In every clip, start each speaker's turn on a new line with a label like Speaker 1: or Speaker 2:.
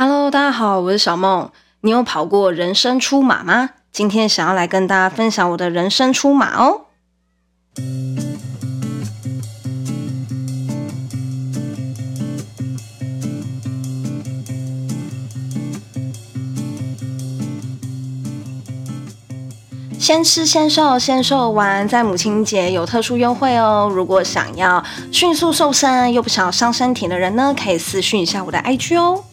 Speaker 1: Hello，大家好，我是小梦。你有跑过人生出马吗？今天想要来跟大家分享我的人生出马哦。先吃先瘦，先瘦完，在母亲节有特殊优惠哦。如果想要迅速瘦身又不想要伤身体的人呢，可以私讯一下我的 IG 哦。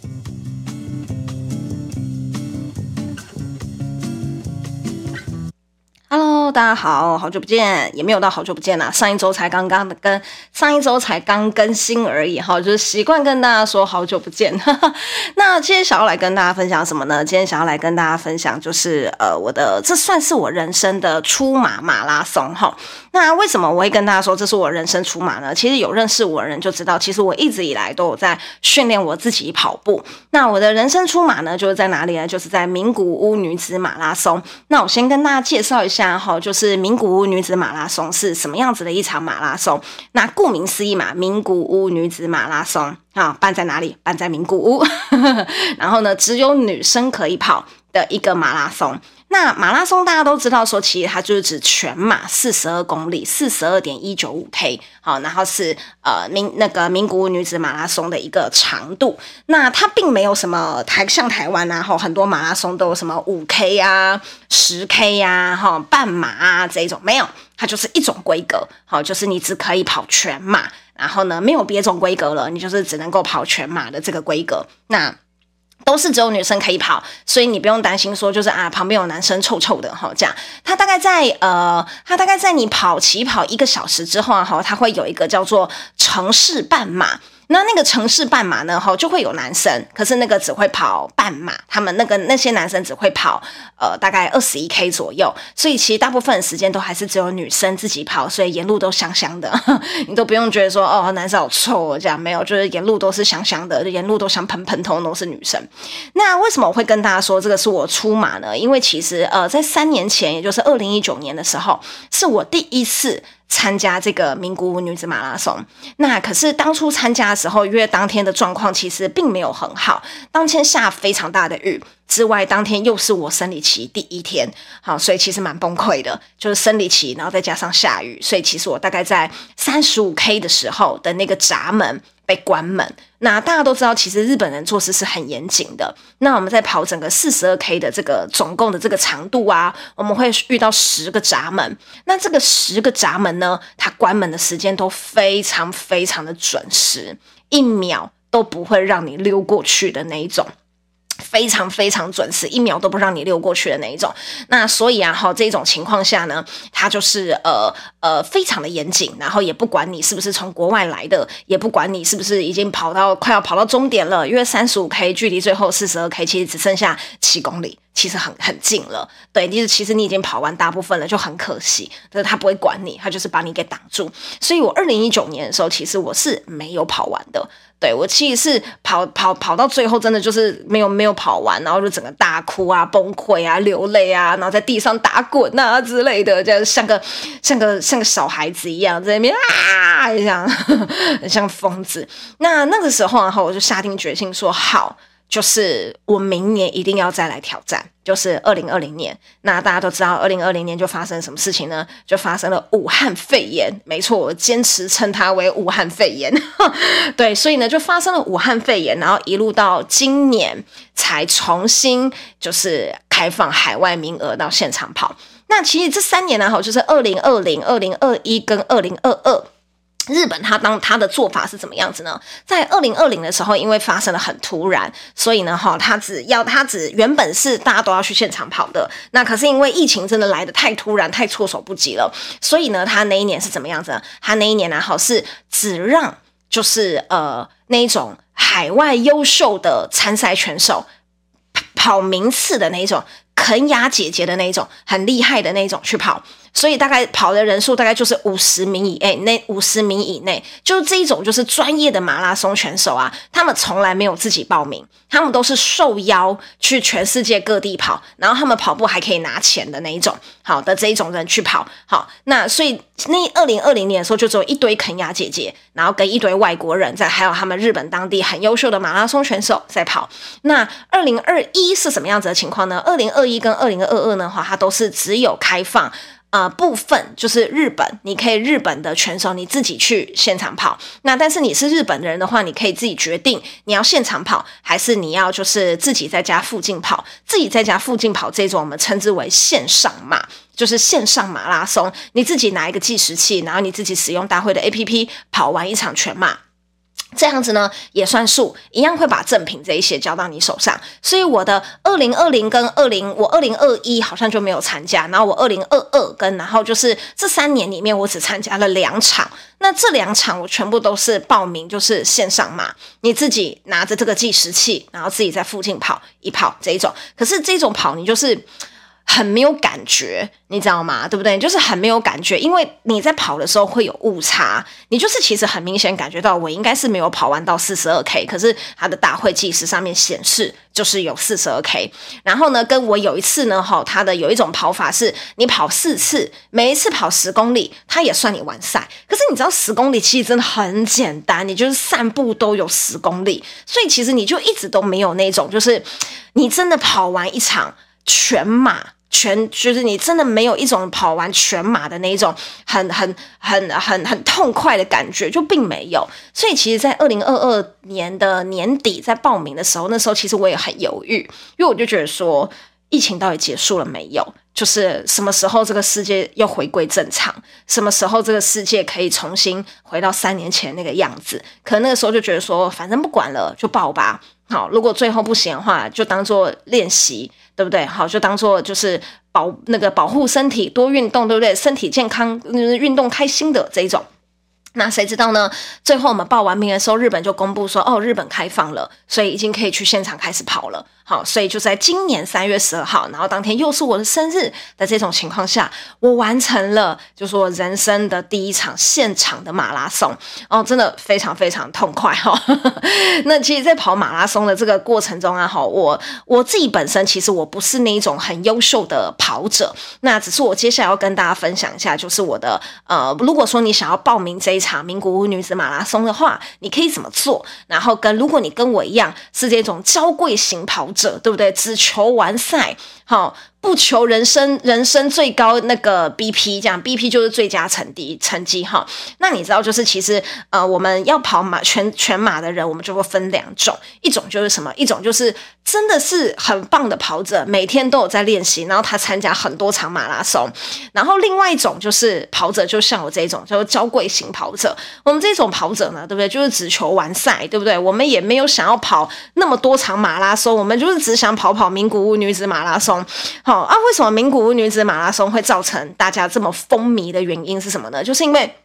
Speaker 1: 大家好，好久不见，也没有到好久不见啦。上一周才刚刚的跟上一周才刚更新而已哈，就是习惯跟大家说好久不见。那今天想要来跟大家分享什么呢？今天想要来跟大家分享就是呃，我的这算是我人生的出马马拉松哈。那为什么我会跟大家说这是我人生出马呢？其实有认识我的人就知道，其实我一直以来都有在训练我自己跑步。那我的人生出马呢，就是在哪里呢？就是在名古屋女子马拉松。那我先跟大家介绍一下哈。就是名古屋女子马拉松是什么样子的一场马拉松？那顾名思义嘛，名古屋女子马拉松啊，办在哪里？办在名古屋。然后呢，只有女生可以跑的一个马拉松。那马拉松大家都知道，说其实它就是指全马四十二公里，四十二点一九五 K，好，然后是呃民那个名古女子马拉松的一个长度。那它并没有什么台像台湾啊，哈，很多马拉松都有什么五 K 啊、十 K 呀、啊、哈半马啊这一种，没有，它就是一种规格，好，就是你只可以跑全马，然后呢没有别种规格了，你就是只能够跑全马的这个规格。那都是只有女生可以跑，所以你不用担心说就是啊旁边有男生臭臭的哈这样。他大概在呃，他大概在你跑起跑一个小时之后啊哈，他会有一个叫做城市半马。那那个城市半马呢，哈，就会有男生，可是那个只会跑半马，他们那个那些男生只会跑呃大概二十一 K 左右，所以其实大部分的时间都还是只有女生自己跑，所以沿路都香香的，你都不用觉得说哦男生好臭这样没有，就是沿路都是香香的，沿路都香喷喷，通通都是女生。那为什么我会跟大家说这个是我出马呢？因为其实呃在三年前，也就是二零一九年的时候，是我第一次。参加这个名古屋女子马拉松，那可是当初参加的时候，因为当天的状况其实并没有很好，当天下非常大的雨，之外当天又是我生理期第一天，好，所以其实蛮崩溃的，就是生理期，然后再加上下雨，所以其实我大概在三十五 K 的时候的那个闸门。被关门，那大家都知道，其实日本人做事是很严谨的。那我们在跑整个四十二 K 的这个总共的这个长度啊，我们会遇到十个闸门。那这个十个闸门呢，它关门的时间都非常非常的准时，一秒都不会让你溜过去的那一种。非常非常准时，一秒都不让你溜过去的那一种。那所以啊，哈，这种情况下呢，它就是呃呃非常的严谨，然后也不管你是不是从国外来的，也不管你是不是已经跑到快要跑到终点了，因为三十五 K 距离最后四十二 K 其实只剩下七公里，其实很很近了。对，就是其实你已经跑完大部分了，就很可惜。但是他不会管你，他就是把你给挡住。所以我二零一九年的时候，其实我是没有跑完的。对，我其实是跑跑跑到最后，真的就是没有没有跑完，然后就整个大哭啊、崩溃啊、流泪啊，然后在地上打滚啊之类的，这样像个像个像个小孩子一样在那边啊，这样 像疯子。那那个时候，然后我就下定决心说好。就是我明年一定要再来挑战，就是二零二零年。那大家都知道，二零二零年就发生什么事情呢？就发生了武汉肺炎。没错，我坚持称它为武汉肺炎。对，所以呢，就发生了武汉肺炎，然后一路到今年才重新就是开放海外名额到现场跑。那其实这三年呢，哈，就是二零二零、二零二一跟二零二二。日本他当他的做法是怎么样子呢？在二零二零的时候，因为发生的很突然，所以呢，哈，他只要他只原本是大家都要去现场跑的，那可是因为疫情真的来的太突然，太措手不及了，所以呢，他那一年是怎么样子？他那一年呢，哈，是只让就是呃那一种海外优秀的参赛选手跑名次的那一种。肯亚姐姐的那种很厉害的那种去跑，所以大概跑的人数大概就是五十名以内，那五十名以内，就这一种就是专业的马拉松选手啊，他们从来没有自己报名，他们都是受邀去全世界各地跑，然后他们跑步还可以拿钱的那一种，好的这一种人去跑，好，那所以那二零二零年的时候就只有一堆肯亚姐姐，然后跟一堆外国人在，还有他们日本当地很优秀的马拉松选手在跑。那二零二一是什么样子的情况呢？二零二一跟二零二二的话，它都是只有开放。呃，部分就是日本，你可以日本的选手你自己去现场跑。那但是你是日本人的话，你可以自己决定你要现场跑，还是你要就是自己在家附近跑。自己在家附近跑这种，我们称之为线上马，就是线上马拉松。你自己拿一个计时器，然后你自己使用大会的 APP 跑完一场全马。这样子呢也算数，一样会把赠品这一些交到你手上。所以我的二零二零跟二零，我二零二一好像就没有参加，然后我二零二二跟，然后就是这三年里面我只参加了两场。那这两场我全部都是报名，就是线上嘛，你自己拿着这个计时器，然后自己在附近跑一跑这一种。可是这种跑你就是。很没有感觉，你知道吗？对不对？就是很没有感觉，因为你在跑的时候会有误差，你就是其实很明显感觉到我应该是没有跑完到四十二 K，可是它的大会计时上面显示就是有四十二 K。然后呢，跟我有一次呢，哈，它的有一种跑法是你跑四次，每一次跑十公里，它也算你完赛。可是你知道十公里其实真的很简单，你就是散步都有十公里，所以其实你就一直都没有那种，就是你真的跑完一场全马。全就是你真的没有一种跑完全马的那一种很很很很很痛快的感觉，就并没有。所以其实，在二零二二年的年底在报名的时候，那时候其实我也很犹豫，因为我就觉得说，疫情到底结束了没有？就是什么时候这个世界又回归正常？什么时候这个世界可以重新回到三年前那个样子？可能那个时候就觉得说，反正不管了，就报吧。好，如果最后不行的话，就当做练习。对不对？好，就当做就是保那个保护身体，多运动，对不对？身体健康，运动开心的这一种。那谁知道呢？最后我们报完名的时候，日本就公布说，哦，日本开放了，所以已经可以去现场开始跑了。好，所以就在今年三月十二号，然后当天又是我的生日的这种情况下，我完成了就是我人生的第一场现场的马拉松哦，真的非常非常痛快哈、哦。那其实，在跑马拉松的这个过程中啊，哈，我我自己本身其实我不是那一种很优秀的跑者，那只是我接下来要跟大家分享一下，就是我的呃，如果说你想要报名这一场名古屋女子马拉松的话，你可以怎么做？然后跟如果你跟我一样是这种娇贵型跑者，对不对？只求完赛，好。不求人生人生最高那个 BP，这样 BP 就是最佳成绩成绩哈。那你知道，就是其实呃，我们要跑马全全马的人，我们就会分两种，一种就是什么？一种就是真的是很棒的跑者，每天都有在练习，然后他参加很多场马拉松。然后另外一种就是跑者，就像我这种，叫做娇贵型跑者。我们这种跑者呢，对不对？就是只求完赛，对不对？我们也没有想要跑那么多场马拉松，我们就是只想跑跑名古屋女子马拉松，好。啊，为什么名古屋女子马拉松会造成大家这么风靡的原因是什么呢？就是因为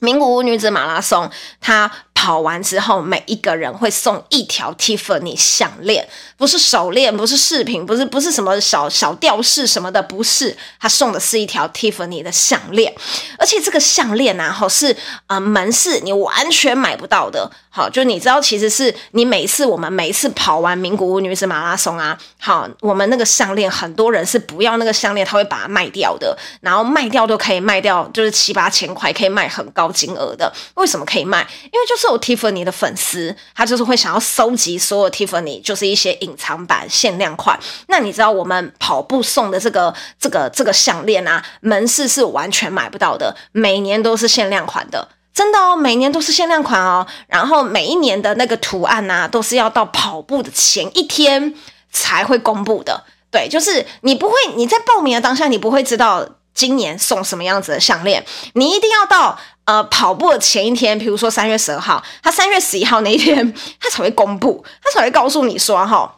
Speaker 1: 名古屋女子马拉松，它。跑完之后，每一个人会送一条 Tiffany 项链，不是手链，不是饰品，不是不是什么小小吊饰什么的，不是，他送的是一条 Tiffany 的项链，而且这个项链呢，哈，是啊、呃，门市你完全买不到的，好，就你知道，其实是你每次我们每一次跑完名古屋女子马拉松啊，好，我们那个项链很多人是不要那个项链，他会把它卖掉的，然后卖掉都可以卖掉，就是七八千块，可以卖很高金额的，为什么可以卖？因为就是。有 Tiffany 的粉丝，他就是会想要收集所有 Tiffany，就是一些隐藏版、限量款。那你知道我们跑步送的这个、这个、这个项链啊，门市是完全买不到的，每年都是限量款的，真的哦，每年都是限量款哦。然后每一年的那个图案啊，都是要到跑步的前一天才会公布的。对，就是你不会，你在报名的当下，你不会知道今年送什么样子的项链，你一定要到。呃，跑步的前一天，比如说三月十二号，他三月十一号那一天，他才会公布，他才会告诉你说，哈，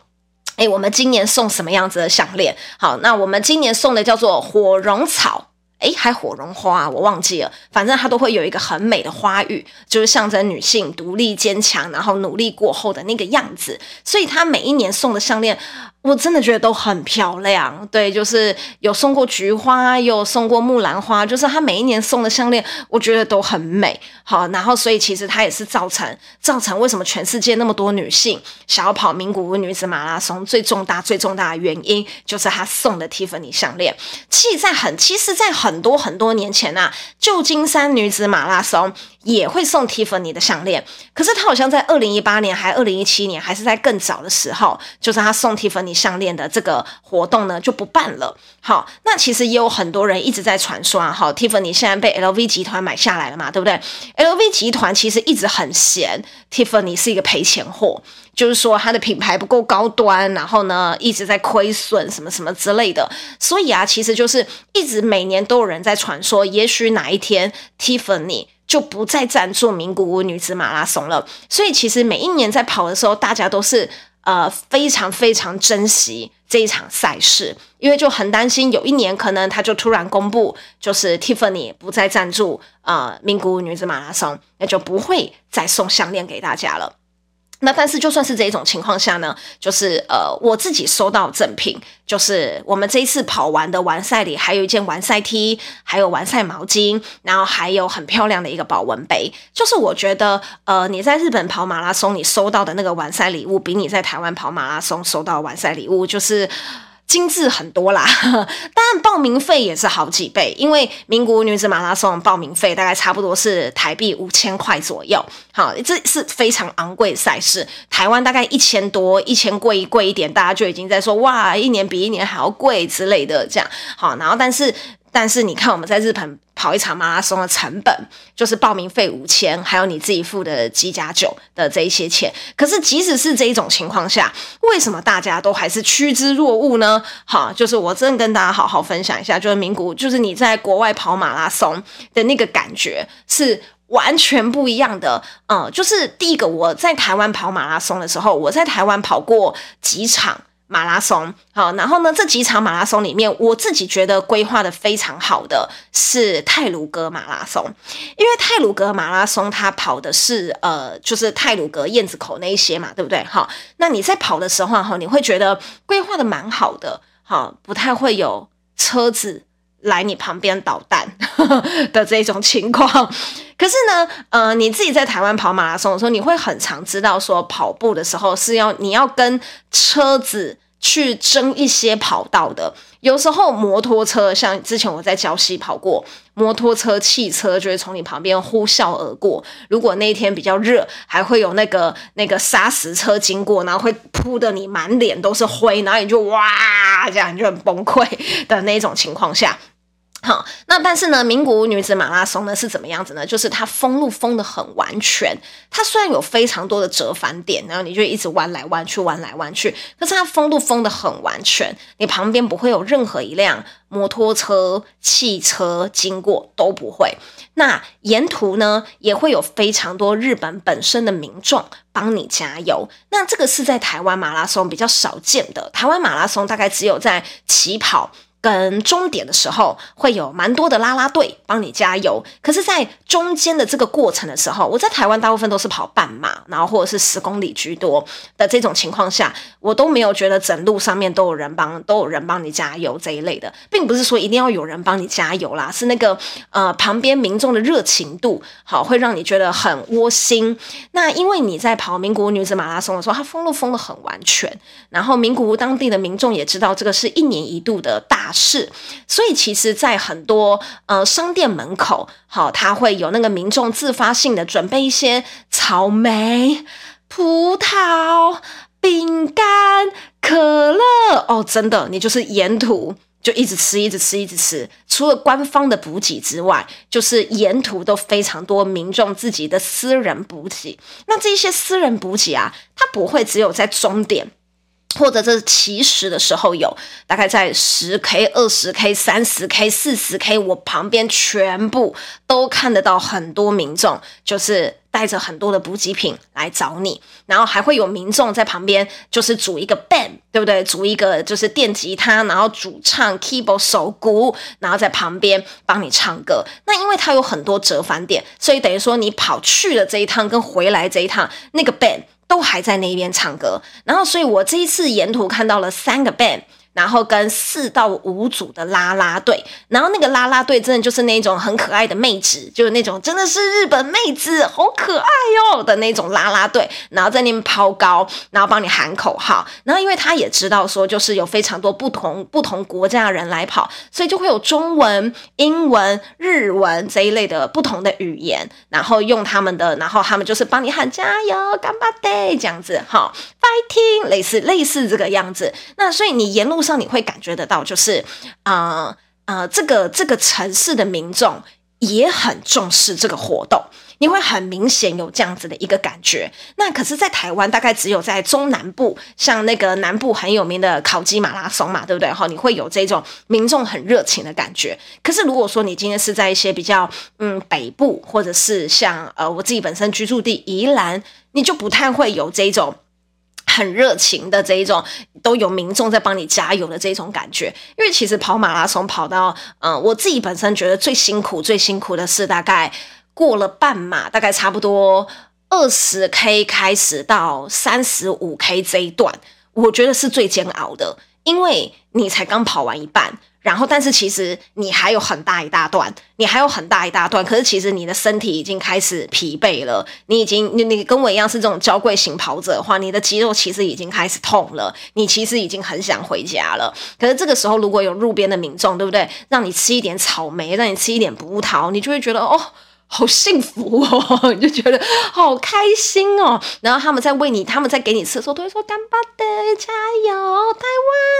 Speaker 1: 哎，我们今年送什么样子的项链？好，那我们今年送的叫做火绒草诶，还火绒花，我忘记了，反正它都会有一个很美的花语，就是象征女性独立坚强，然后努力过后的那个样子。所以她每一年送的项链。我真的觉得都很漂亮，对，就是有送过菊花，有送过木兰花，就是他每一年送的项链，我觉得都很美。好，然后所以其实她也是造成造成为什么全世界那么多女性想要跑名古屋女子马拉松最重大最重大的原因，就是他送的 Tiffany 项链。其实在很其实，在很很多很多年前啊，旧金山女子马拉松。也会送 Tiffany 的项链，可是他好像在二零一八年，还二零一七年，还是在更早的时候，就是他送 Tiffany 项链的这个活动呢就不办了。好，那其实也有很多人一直在传说啊，好，Tiffany 现在被 LV 集团买下来了嘛，对不对？LV 集团其实一直很嫌 Tiffany 是一个赔钱货，就是说它的品牌不够高端，然后呢一直在亏损什么什么之类的。所以啊，其实就是一直每年都有人在传说，也许哪一天 Tiffany 就不再赞助名古屋女子马拉松了，所以其实每一年在跑的时候，大家都是呃非常非常珍惜这一场赛事，因为就很担心有一年可能他就突然公布，就是 Tiffany 不再赞助呃名古屋女子马拉松，那就不会再送项链给大家了。那但是就算是这种情况下呢，就是呃我自己收到赠品，就是我们这一次跑完的完赛里，还有一件完赛 T，还有完赛毛巾，然后还有很漂亮的一个保温杯。就是我觉得呃你在日本跑马拉松，你收到的那个完赛礼物，比你在台湾跑马拉松收到完赛礼物就是。精致很多啦，当然报名费也是好几倍，因为名古屋女子马拉松报名费大概差不多是台币五千块左右，好，这是非常昂贵的赛事。台湾大概一千多，一千贵贵一点，大家就已经在说哇，一年比一年还要贵之类的这样，好，然后但是。但是你看，我们在日本跑一场马拉松的成本就是报名费五千，还有你自己付的机加酒的这一些钱。可是即使是这一种情况下，为什么大家都还是趋之若鹜呢？好，就是我真的跟大家好好分享一下，就是名古，就是你在国外跑马拉松的那个感觉是完全不一样的。嗯，就是第一个，我在台湾跑马拉松的时候，我在台湾跑过几场。马拉松，好，然后呢，这几场马拉松里面，我自己觉得规划的非常好的是泰鲁格马拉松，因为泰鲁格马拉松它跑的是呃，就是泰鲁格燕子口那一些嘛，对不对？好，那你在跑的时候哈，你会觉得规划的蛮好的，好，不太会有车子来你旁边捣蛋 的这种情况。可是呢，呃，你自己在台湾跑马拉松的时候，你会很常知道说，跑步的时候是要你要跟车子去争一些跑道的。有时候摩托车，像之前我在礁溪跑过，摩托车、汽车就会从你旁边呼啸而过。如果那一天比较热，还会有那个那个砂石车经过，然后会扑的你满脸都是灰，然后你就哇，这样你就很崩溃的那种情况下。好，那但是呢，名古屋女子马拉松呢是怎么样子呢？就是它封路封得很完全，它虽然有非常多的折返点，然后你就一直弯来弯去，弯来弯去，可是它封路封得很完全，你旁边不会有任何一辆摩托车、汽车经过，都不会。那沿途呢也会有非常多日本本身的民众帮你加油，那这个是在台湾马拉松比较少见的，台湾马拉松大概只有在起跑。跟终点的时候会有蛮多的啦啦队帮你加油，可是，在中间的这个过程的时候，我在台湾大部分都是跑半马，然后或者是十公里居多的这种情况下，我都没有觉得整路上面都有人帮都有人帮你加油这一类的，并不是说一定要有人帮你加油啦，是那个呃旁边民众的热情度好会让你觉得很窝心。那因为你在跑名古屋女子马拉松的时候，它封路封的很完全，然后名古屋当地的民众也知道这个是一年一度的大。是，所以其实，在很多呃商店门口，好，他会有那个民众自发性的准备一些草莓、葡萄、饼干、可乐哦，真的，你就是沿途就一直吃，一直吃，一直吃。除了官方的补给之外，就是沿途都非常多民众自己的私人补给。那这些私人补给啊，它不会只有在终点。或者这是起始的时候有，大概在十 K、二十 K、三十 K、四十 K，我旁边全部都看得到很多民众，就是带着很多的补给品来找你，然后还会有民众在旁边，就是组一个 band，对不对？组一个就是电吉他，然后主唱 keyboard 手鼓，然后在旁边帮你唱歌。那因为它有很多折返点，所以等于说你跑去了这一趟跟回来这一趟，那个 band 都还在那边唱歌。然后，所以我这一次沿途看到了三个 band。然后跟四到五组的啦啦队，然后那个啦啦队真的就是那种很可爱的妹子，就是那种真的是日本妹子，好可爱哟的那种啦啦队，然后在那边抛高，然后帮你喊口号，然后因为他也知道说就是有非常多不同不同国家的人来跑，所以就会有中文、英文、日文这一类的不同的语言，然后用他们的，然后他们就是帮你喊加油、干巴爹这样子，哈 titan 类似类似这个样子，那所以你沿路上。你会感觉得到，就是，呃呃，这个这个城市的民众也很重视这个活动，你会很明显有这样子的一个感觉。那可是，在台湾大概只有在中南部，像那个南部很有名的烤鸡马拉松嘛，对不对？哈，你会有这种民众很热情的感觉。可是，如果说你今天是在一些比较嗯北部，或者是像呃我自己本身居住地宜兰，你就不太会有这种。很热情的这一种，都有民众在帮你加油的这种感觉。因为其实跑马拉松跑到，嗯、我自己本身觉得最辛苦、最辛苦的是大概过了半马，大概差不多二十 K 开始到三十五 K 这一段，我觉得是最煎熬的，因为你才刚跑完一半。然后，但是其实你还有很大一大段，你还有很大一大段。可是其实你的身体已经开始疲惫了，你已经你你跟我一样是这种娇贵型跑者的话，你的肌肉其实已经开始痛了，你其实已经很想回家了。可是这个时候如果有路边的民众，对不对？让你吃一点草莓，让你吃一点葡萄，你就会觉得哦。好幸福哦，你就觉得好开心哦。然后他们在喂你，他们在给你吃的时候，都会说“干巴的加油，台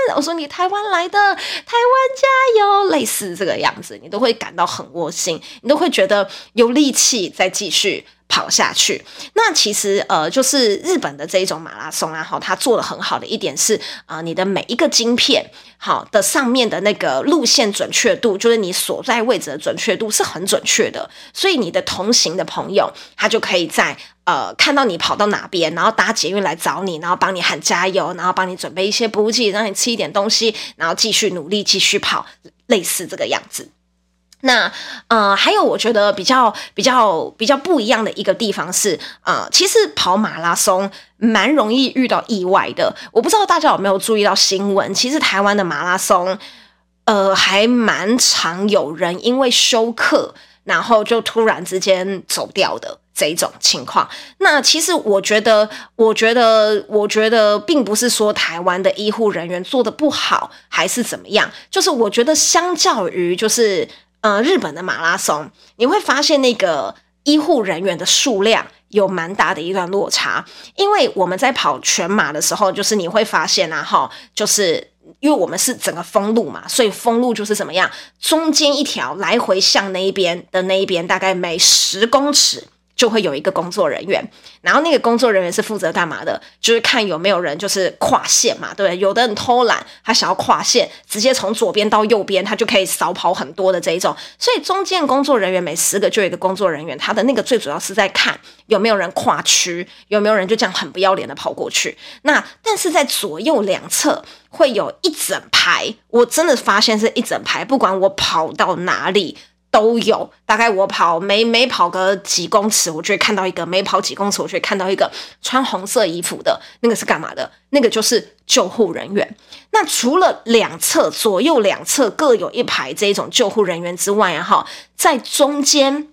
Speaker 1: 湾”。我说你台湾来的，台湾加油，类似这个样子，你都会感到很窝心，你都会觉得有力气再继续。跑下去，那其实呃，就是日本的这一种马拉松啊，哈，它做的很好的一点是啊、你的每一个晶片，好的上面的那个路线准确度，就是你所在位置的准确度是很准确的，所以你的同行的朋友，他就可以在呃看到你跑到哪边，然后搭捷运来找你，然后帮你喊加油，然后帮你准备一些补给，让你吃一点东西，然后继续努力继续跑，类似这个样子。那呃，还有我觉得比较比较比较不一样的一个地方是，呃，其实跑马拉松蛮容易遇到意外的。我不知道大家有没有注意到新闻，其实台湾的马拉松，呃，还蛮常有人因为休克，然后就突然之间走掉的这种情况。那其实我觉得，我觉得，我觉得并不是说台湾的医护人员做得不好，还是怎么样，就是我觉得相较于就是。呃，日本的马拉松，你会发现那个医护人员的数量有蛮大的一段落差。因为我们在跑全马的时候，就是你会发现啊，哈，就是因为我们是整个封路嘛，所以封路就是怎么样，中间一条来回向那一边的那一边，大概每十公尺。就会有一个工作人员，然后那个工作人员是负责干嘛的？就是看有没有人就是跨线嘛，对不对？有的人偷懒，他想要跨线，直接从左边到右边，他就可以少跑很多的这一种。所以中间工作人员每十个就有一个工作人员，他的那个最主要是在看有没有人跨区，有没有人就这样很不要脸的跑过去。那但是在左右两侧会有一整排，我真的发现是一整排，不管我跑到哪里。都有，大概我跑每每跑个几公尺，我就会看到一个；每跑几公尺，我就会看到一个穿红色衣服的那个是干嘛的？那个就是救护人员。那除了两侧左右两侧各有一排这种救护人员之外啊，哈，在中间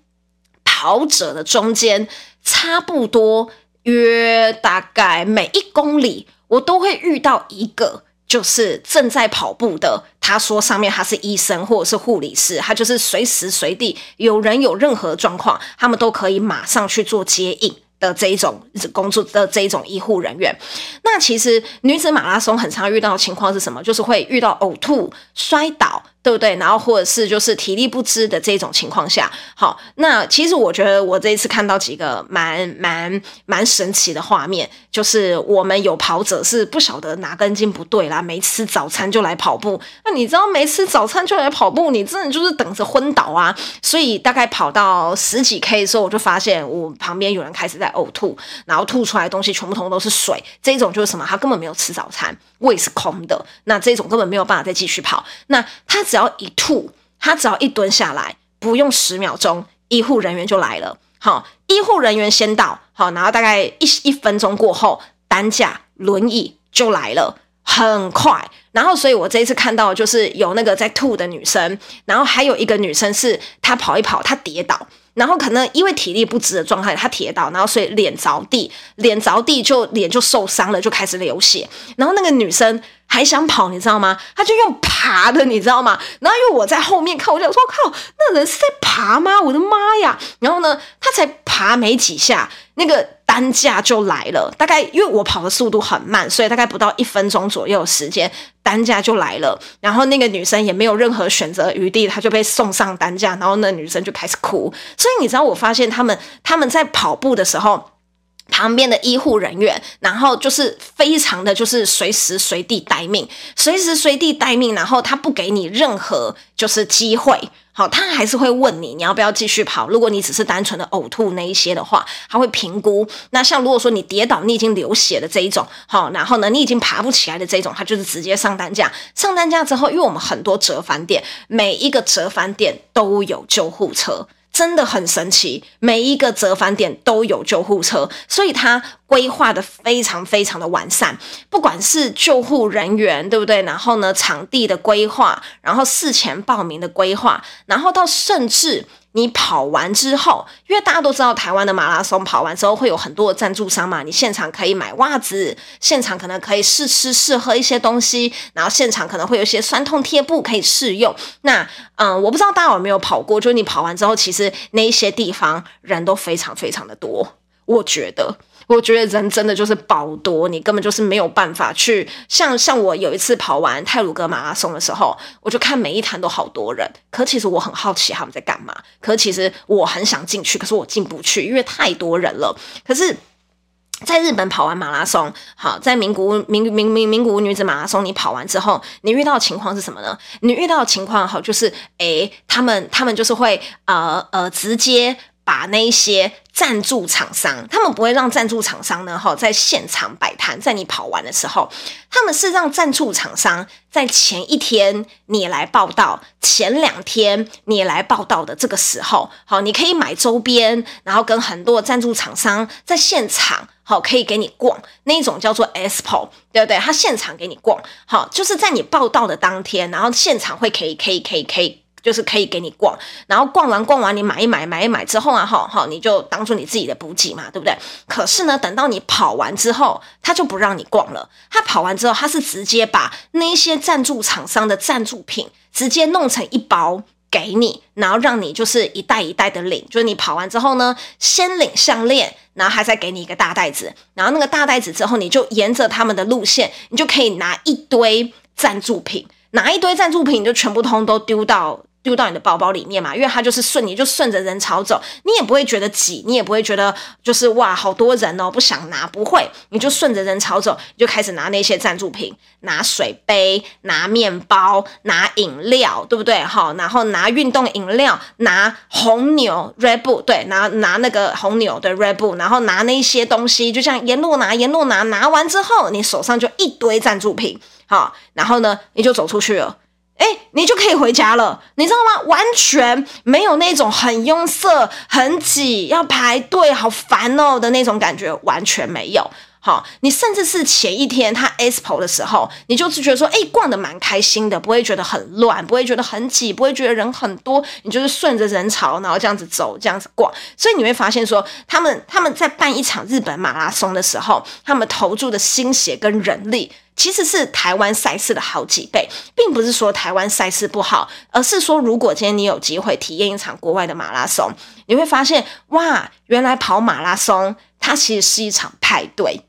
Speaker 1: 跑者的中间，差不多约大概每一公里，我都会遇到一个。就是正在跑步的，他说上面他是医生或者是护理师，他就是随时随地有人有任何状况，他们都可以马上去做接应的这一种工作的这一种医护人员。那其实女子马拉松很常遇到的情况是什么？就是会遇到呕吐、摔倒、对不对？然后或者是就是体力不支的这种情况下，好，那其实我觉得我这一次看到几个蛮蛮蛮神奇的画面，就是我们有跑者是不晓得哪根筋不对啦，没吃早餐就来跑步。那你知道没吃早餐就来跑步，你真的就是等着昏倒啊！所以大概跑到十几 K 的时候，我就发现我旁边有人开始在呕吐，然后吐出来的东西全部通都是水。这种就是什么？他根本没有吃早餐，胃是空的。那这种根本没有办法再继续跑。那他只只要一吐，他只要一蹲下来，不用十秒钟，医护人员就来了。好，医护人员先到，好，然后大概一一分钟过后，担架、轮椅就来了，很快。然后，所以我这一次看到就是有那个在吐的女生，然后还有一个女生是她跑一跑，她跌倒。然后可能因为体力不支的状态，他跌倒，然后所以脸着地，脸着地就脸就受伤了，就开始流血。然后那个女生还想跑，你知道吗？她就用爬的，你知道吗？然后因为我在后面看，我就说靠，那人是在爬吗？我的妈呀！然后呢，她才爬没几下，那个单价就来了。大概因为我跑的速度很慢，所以大概不到一分钟左右时间。单价就来了，然后那个女生也没有任何选择余地，她就被送上担架，然后那女生就开始哭。所以你知道，我发现他们他们在跑步的时候，旁边的医护人员，然后就是非常的就是随时随地待命，随时随地待命，然后他不给你任何就是机会。好，他还是会问你，你要不要继续跑？如果你只是单纯的呕吐那一些的话，他会评估。那像如果说你跌倒，你已经流血的这一种，好，然后呢，你已经爬不起来的这一种，他就是直接上担架。上担架之后，因为我们很多折返点，每一个折返点都有救护车。真的很神奇，每一个折返点都有救护车，所以它规划的非常非常的完善。不管是救护人员，对不对？然后呢，场地的规划，然后事前报名的规划，然后到甚至。你跑完之后，因为大家都知道台湾的马拉松跑完之后会有很多的赞助商嘛，你现场可以买袜子，现场可能可以试吃试喝一些东西，然后现场可能会有一些酸痛贴布可以试用。那嗯，我不知道大家有没有跑过，就是你跑完之后，其实那一些地方人都非常非常的多，我觉得。我觉得人真的就是爆多，你根本就是没有办法去像像我有一次跑完泰鲁格马拉松的时候，我就看每一摊都好多人，可其实我很好奇他们在干嘛，可其实我很想进去，可是我进不去，因为太多人了。可是在日本跑完马拉松，好，在名古名名名名古屋女子马拉松，你跑完之后，你遇到的情况是什么呢？你遇到的情况好就是，诶，他们他们就是会呃呃直接。把那些赞助厂商，他们不会让赞助厂商呢，哈，在现场摆摊，在你跑完的时候，他们是让赞助厂商在前一天你来报到，前两天你来报到的这个时候，好，你可以买周边，然后跟很多赞助厂商在现场，好，可以给你逛，那一种叫做 Expo，对不对？他现场给你逛，好，就是在你报到的当天，然后现场会可以，可以，可以，可以。就是可以给你逛，然后逛完逛完，你买一买买一买之后啊，哈哈，你就当做你自己的补给嘛，对不对？可是呢，等到你跑完之后，他就不让你逛了。他跑完之后，他是直接把那些赞助厂商的赞助品直接弄成一包给你，然后让你就是一袋一袋的领。就是你跑完之后呢，先领项链，然后还再给你一个大袋子，然后那个大袋子之后，你就沿着他们的路线，你就可以拿一堆赞助品，拿一堆赞助品，你就全部通都丢到。丢到你的包包里面嘛，因为它就是顺，你就顺着人潮走，你也不会觉得挤，你也不会觉得就是哇好多人哦，不想拿，不会，你就顺着人潮走，你就开始拿那些赞助品，拿水杯，拿面包，拿饮料，对不对？好，然后拿运动饮料，拿红牛 Red Bull，对，拿拿那个红牛的 Red Bull，然后拿那些东西，就像沿路拿，沿路拿，拿完之后，你手上就一堆赞助品，好，然后呢，你就走出去了。哎，你就可以回家了，你知道吗？完全没有那种很拥塞、很挤、要排队、好烦哦的那种感觉，完全没有。好，你甚至是前一天他 expo 的时候，你就是觉得说，哎，逛得蛮开心的，不会觉得很乱，不会觉得很挤，不会觉得人很多，你就是顺着人潮，然后这样子走，这样子逛。所以你会发现说，他们他们在办一场日本马拉松的时候，他们投注的心血跟人力。其实是台湾赛事的好几倍，并不是说台湾赛事不好，而是说如果今天你有机会体验一场国外的马拉松，你会发现哇，原来跑马拉松它其实是一场派对，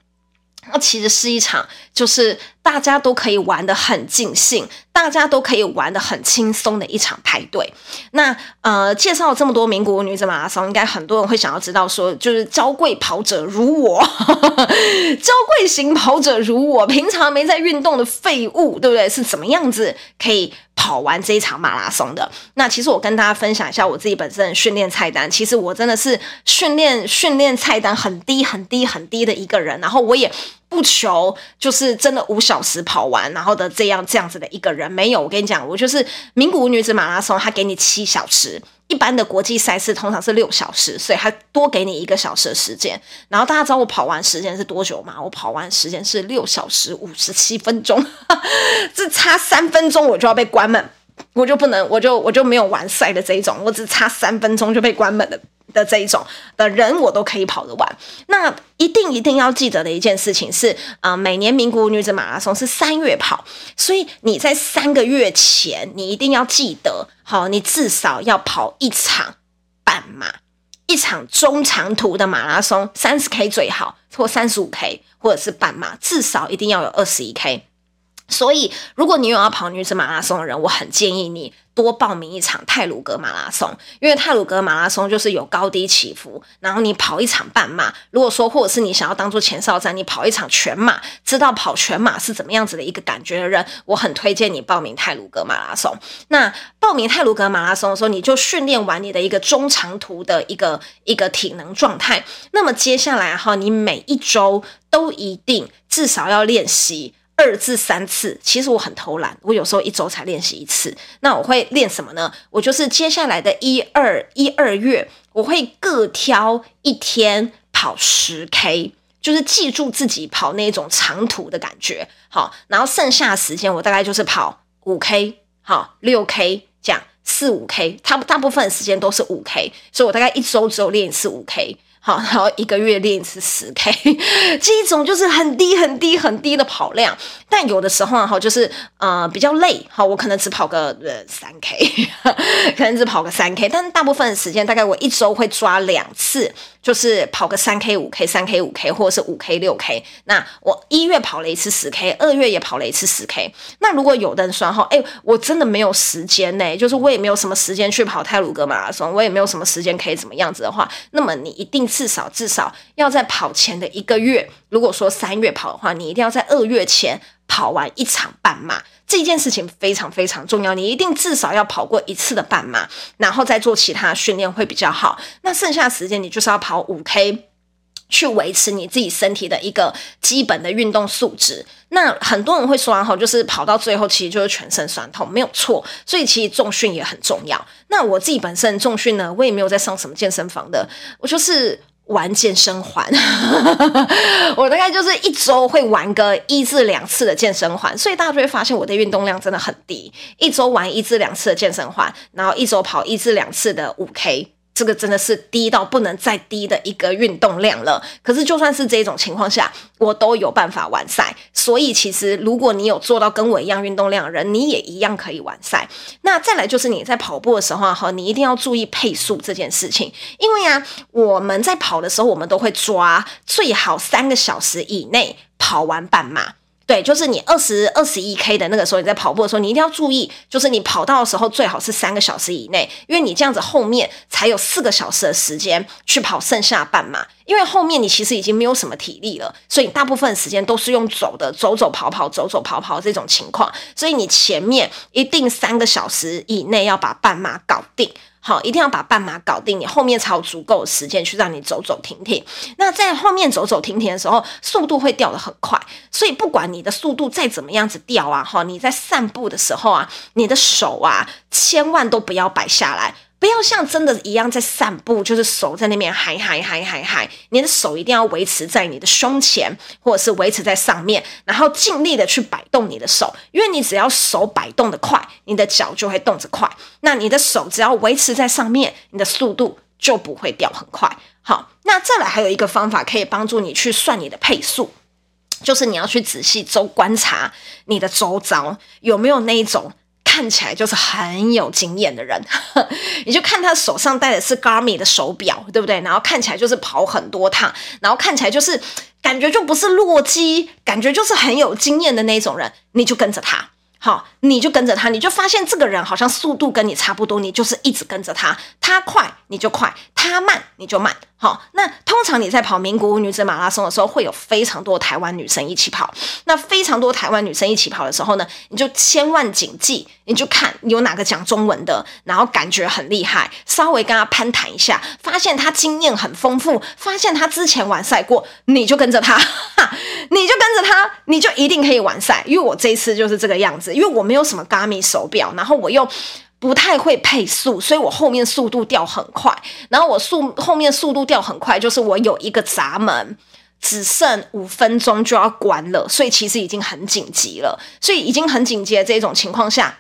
Speaker 1: 那其实是一场就是大家都可以玩得很尽兴，大家都可以玩得很轻松的一场派对。那呃，介绍这么多名古女子马拉松，应该很多人会想要知道说，就是娇贵跑者如我，娇贵型跑者如我，平常没在运动的废物，对不对？是怎么样子可以跑完这一场马拉松的？那其实我跟大家分享一下我自己本身的训练菜单。其实我真的是训练训练菜单很低很低很低的一个人，然后我也。不求就是真的五小时跑完，然后的这样这样子的一个人没有。我跟你讲，我就是名古屋女子马拉松，他给你七小时，一般的国际赛事通常是六小时，所以他多给你一个小时的时间。然后大家知道我跑完时间是多久吗？我跑完时间是六小时五十七分钟，这差三分钟我就要被关门，我就不能，我就我就没有完赛的这一种，我只差三分钟就被关门了。的这一种的人，我都可以跑得完。那一定一定要记得的一件事情是，啊、每年名古屋女子马拉松是三月跑，所以你在三个月前，你一定要记得，好，你至少要跑一场半马，一场中长途的马拉松，三十 K 最好，或三十五 K，或者是半马，至少一定要有二十一 K。所以，如果你有要跑女子马拉松的人，我很建议你多报名一场泰鲁格马拉松，因为泰鲁格马拉松就是有高低起伏，然后你跑一场半马，如果说或者是你想要当做前哨战，你跑一场全马，知道跑全马是怎么样子的一个感觉的人，我很推荐你报名泰鲁格马拉松。那报名泰鲁格马拉松的时候，你就训练完你的一个中长途的一个一个体能状态，那么接下来哈，你每一周都一定至少要练习。二至三次，其实我很偷懒，我有时候一周才练习一次。那我会练什么呢？我就是接下来的一二一二月，我会各挑一天跑十 K，就是记住自己跑那种长途的感觉。好，然后剩下的时间我大概就是跑五 K，好，六 K 这样，四五 K，它大部分时间都是五 K，所以我大概一周只有练一次五 K。好，然后一个月练一次十 K，这一种就是很低很低很低的跑量。但有的时候哈，就是呃比较累，好，我可能只跑个呃三 K，可能只跑个三 K。但大部分的时间，大概我一周会抓两次，就是跑个三 K 五 K，三 K 五 K，或者是五 K 六 K。那我一月跑了一次十 K，二月也跑了一次十 K。那如果有的人说哈，哎，我真的没有时间呢，就是我也没有什么时间去跑泰鲁格马拉松，我也没有什么时间可以怎么样子的话，那么你一定。至少至少要在跑前的一个月，如果说三月跑的话，你一定要在二月前跑完一场半马。这件事情非常非常重要，你一定至少要跑过一次的半马，然后再做其他训练会比较好。那剩下时间你就是要跑五 K，去维持你自己身体的一个基本的运动素质。那很多人会说，然后就是跑到最后，其实就是全身酸痛，没有错。所以其实重训也很重要。那我自己本身重训呢，我也没有在上什么健身房的，我就是玩健身环。我大概就是一周会玩个一至两次的健身环，所以大家就会发现我的运动量真的很低。一周玩一至两次的健身环，然后一周跑一至两次的五 K。这个真的是低到不能再低的一个运动量了。可是就算是这种情况下，我都有办法完赛。所以其实如果你有做到跟我一样运动量的人，你也一样可以完赛。那再来就是你在跑步的时候哈，你一定要注意配速这件事情。因为啊，我们在跑的时候，我们都会抓最好三个小时以内跑完半马。对，就是你二十二十一 K 的那个时候，你在跑步的时候，你一定要注意，就是你跑到的时候最好是三个小时以内，因为你这样子后面才有四个小时的时间去跑剩下半马。因为后面你其实已经没有什么体力了，所以大部分时间都是用走的，走走跑跑，走走跑跑这种情况，所以你前面一定三个小时以内要把半马搞定。好，一定要把半马搞定，你后面才有足够的时间去让你走走停停。那在后面走走停停的时候，速度会掉得很快，所以不管你的速度再怎么样子掉啊，哈，你在散步的时候啊，你的手啊，千万都不要摆下来。不要像真的一样在散步，就是手在那边嗨嗨嗨嗨嗨，你的手一定要维持在你的胸前，或者是维持在上面，然后尽力的去摆动你的手，因为你只要手摆动的快，你的脚就会动得快。那你的手只要维持在上面，你的速度就不会掉很快。好，那再来还有一个方法可以帮助你去算你的配速，就是你要去仔细周观察你的周遭有没有那一种。看起来就是很有经验的人，你就看他手上戴的是 Garmin 的手表，对不对？然后看起来就是跑很多趟，然后看起来就是感觉就不是弱鸡，感觉就是很有经验的那种人，你就跟着他。好，你就跟着他，你就发现这个人好像速度跟你差不多，你就是一直跟着他。他快你就快，他慢你就慢。好，那通常你在跑名古屋女子马拉松的时候，会有非常多台湾女生一起跑。那非常多台湾女生一起跑的时候呢，你就千万谨记，你就看有哪个讲中文的，然后感觉很厉害，稍微跟他攀谈一下，发现他经验很丰富，发现他之前完赛过，你就跟着他，你就跟着他，你就一定可以完赛。因为我这一次就是这个样子。因为我没有什么 g a m i 手表，然后我又不太会配速，所以我后面速度掉很快。然后我速后面速度掉很快，就是我有一个闸门，只剩五分钟就要关了，所以其实已经很紧急了。所以已经很紧急的这种情况下。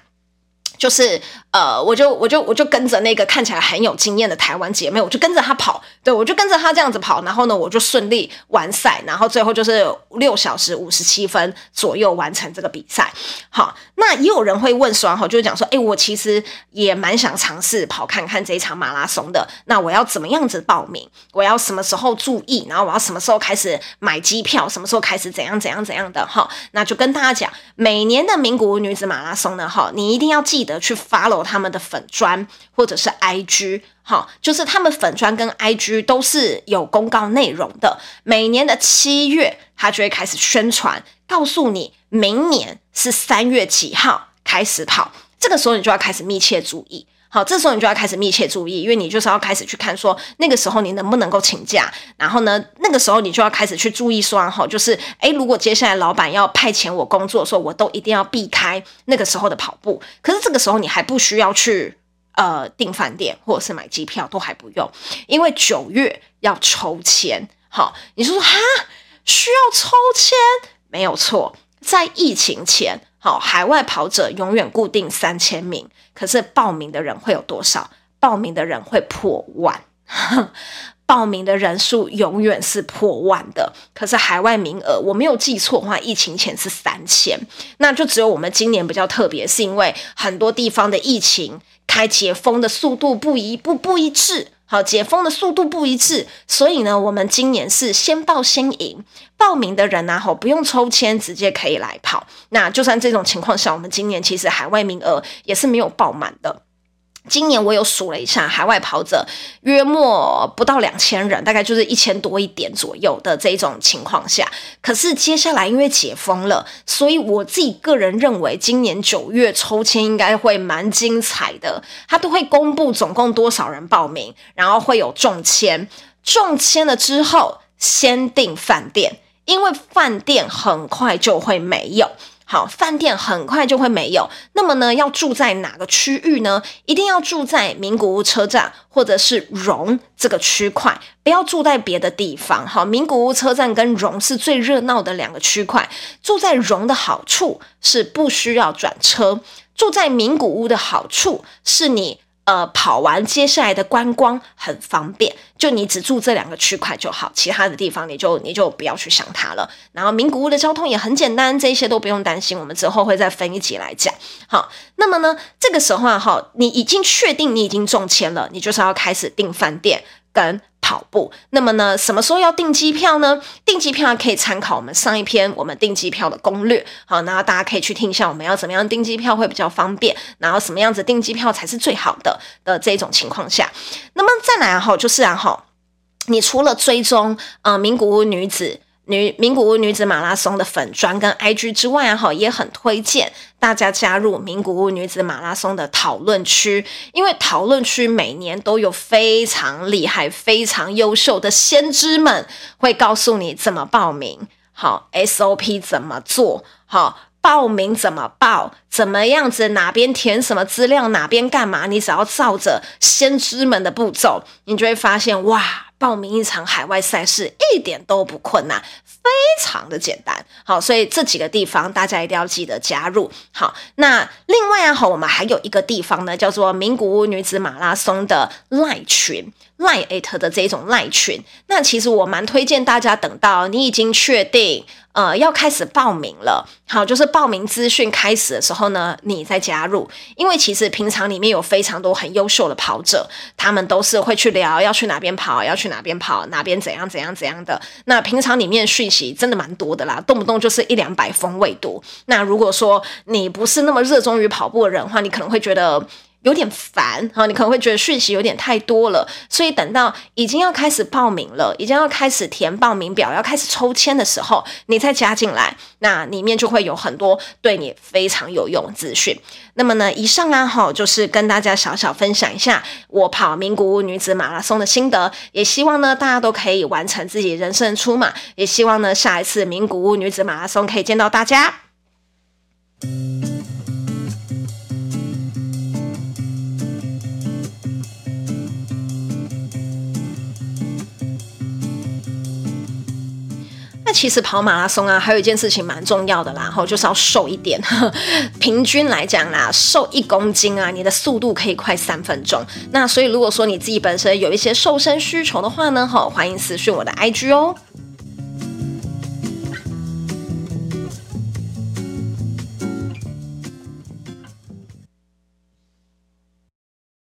Speaker 1: 就是呃，我就我就我就跟着那个看起来很有经验的台湾姐妹，我就跟着她跑，对，我就跟着她这样子跑，然后呢，我就顺利完赛，然后最后就是六小时五十七分左右完成这个比赛。好，那也有人会问说，哈，就是讲说，哎，我其实也蛮想尝试跑看看这一场马拉松的，那我要怎么样子报名？我要什么时候注意？然后我要什么时候开始买机票？什么时候开始怎样怎样怎样的？哈，那就跟大家讲，每年的名古屋女子马拉松呢，哈，你一定要记的去 follow 他们的粉砖或者是 IG，哈，就是他们粉砖跟 IG 都是有公告内容的。每年的七月，他就会开始宣传，告诉你明年是三月几号开始跑，这个时候你就要开始密切注意。好，这时候你就要开始密切注意，因为你就是要开始去看说那个时候你能不能够请假，然后呢，那个时候你就要开始去注意说，哈，就是诶，如果接下来老板要派遣我工作的时候，我都一定要避开那个时候的跑步。可是这个时候你还不需要去呃订饭店或者是买机票，都还不用，因为九月要抽签。好，你说说哈，需要抽签？没有错，在疫情前。好，海外跑者永远固定三千名，可是报名的人会有多少？报名的人会破万，报名的人数永远是破万的。可是海外名额，我没有记错的话，疫情前是三千，那就只有我们今年比较特别，是因为很多地方的疫情开解封的速度不一不不一致。好，解封的速度不一致，所以呢，我们今年是先报先赢，报名的人呢，吼，不用抽签，直接可以来跑。那就算这种情况下，我们今年其实海外名额也是没有爆满的。今年我有数了一下，海外跑者约莫不到两千人，大概就是一千多一点左右的这种情况下。可是接下来因为解封了，所以我自己个人认为，今年九月抽签应该会蛮精彩的。他都会公布总共多少人报名，然后会有中签，中签了之后先订饭店，因为饭店很快就会没有。好，饭店很快就会没有。那么呢，要住在哪个区域呢？一定要住在名古屋车站或者是荣这个区块，不要住在别的地方。好，名古屋车站跟荣是最热闹的两个区块。住在荣的好处是不需要转车，住在名古屋的好处是你。呃，跑完接下来的观光很方便，就你只住这两个区块就好，其他的地方你就你就不要去想它了。然后名古屋的交通也很简单，这些都不用担心，我们之后会再分一集来讲。好，那么呢，这个时候啊，哈，你已经确定你已经中签了，你就是要开始订饭店跟。跑步，那么呢，什么时候要订机票呢？订机票可以参考我们上一篇我们订机票的攻略，好，然后大家可以去听一下我们要怎么样订机票会比较方便，然后什么样子订机票才是最好的的这种情况下，那么再来哈，就是啊哈，你除了追踪呃名古屋女子。女名古屋女子马拉松的粉专跟 IG 之外啊，哈，也很推荐大家加入名古屋女子马拉松的讨论区，因为讨论区每年都有非常厉害、非常优秀的先知们会告诉你怎么报名，好 SOP 怎么做，好报名怎么报，怎么样子哪边填什么资料，哪边干嘛，你只要照着先知们的步骤，你就会发现哇。报名一场海外赛事一点都不困难，非常的简单。好，所以这几个地方大家一定要记得加入。好，那另外啊，好，我们还有一个地方呢，叫做名古屋女子马拉松的赖群。Liate 的这种赖群。那其实我蛮推荐大家，等到你已经确定。呃，要开始报名了，好，就是报名资讯开始的时候呢，你再加入，因为其实平常里面有非常多很优秀的跑者，他们都是会去聊要去哪边跑，要去哪边跑，哪边怎样怎样怎样的。那平常里面讯息真的蛮多的啦，动不动就是一两百封未读。那如果说你不是那么热衷于跑步的人的话，你可能会觉得。有点烦哈，你可能会觉得讯息有点太多了，所以等到已经要开始报名了，已经要开始填报名表，要开始抽签的时候，你再加进来，那里面就会有很多对你非常有用资讯。那么呢，以上啊哈，就是跟大家小小分享一下我跑名古屋女子马拉松的心得，也希望呢大家都可以完成自己人生的初马，也希望呢下一次名古屋女子马拉松可以见到大家。其实跑马拉松啊，还有一件事情蛮重要的啦，然后就是要瘦一点。平均来讲啦，瘦一公斤啊，你的速度可以快三分钟。那所以如果说你自己本身有一些瘦身需求的话呢，哈，欢迎私讯我的 IG 哦。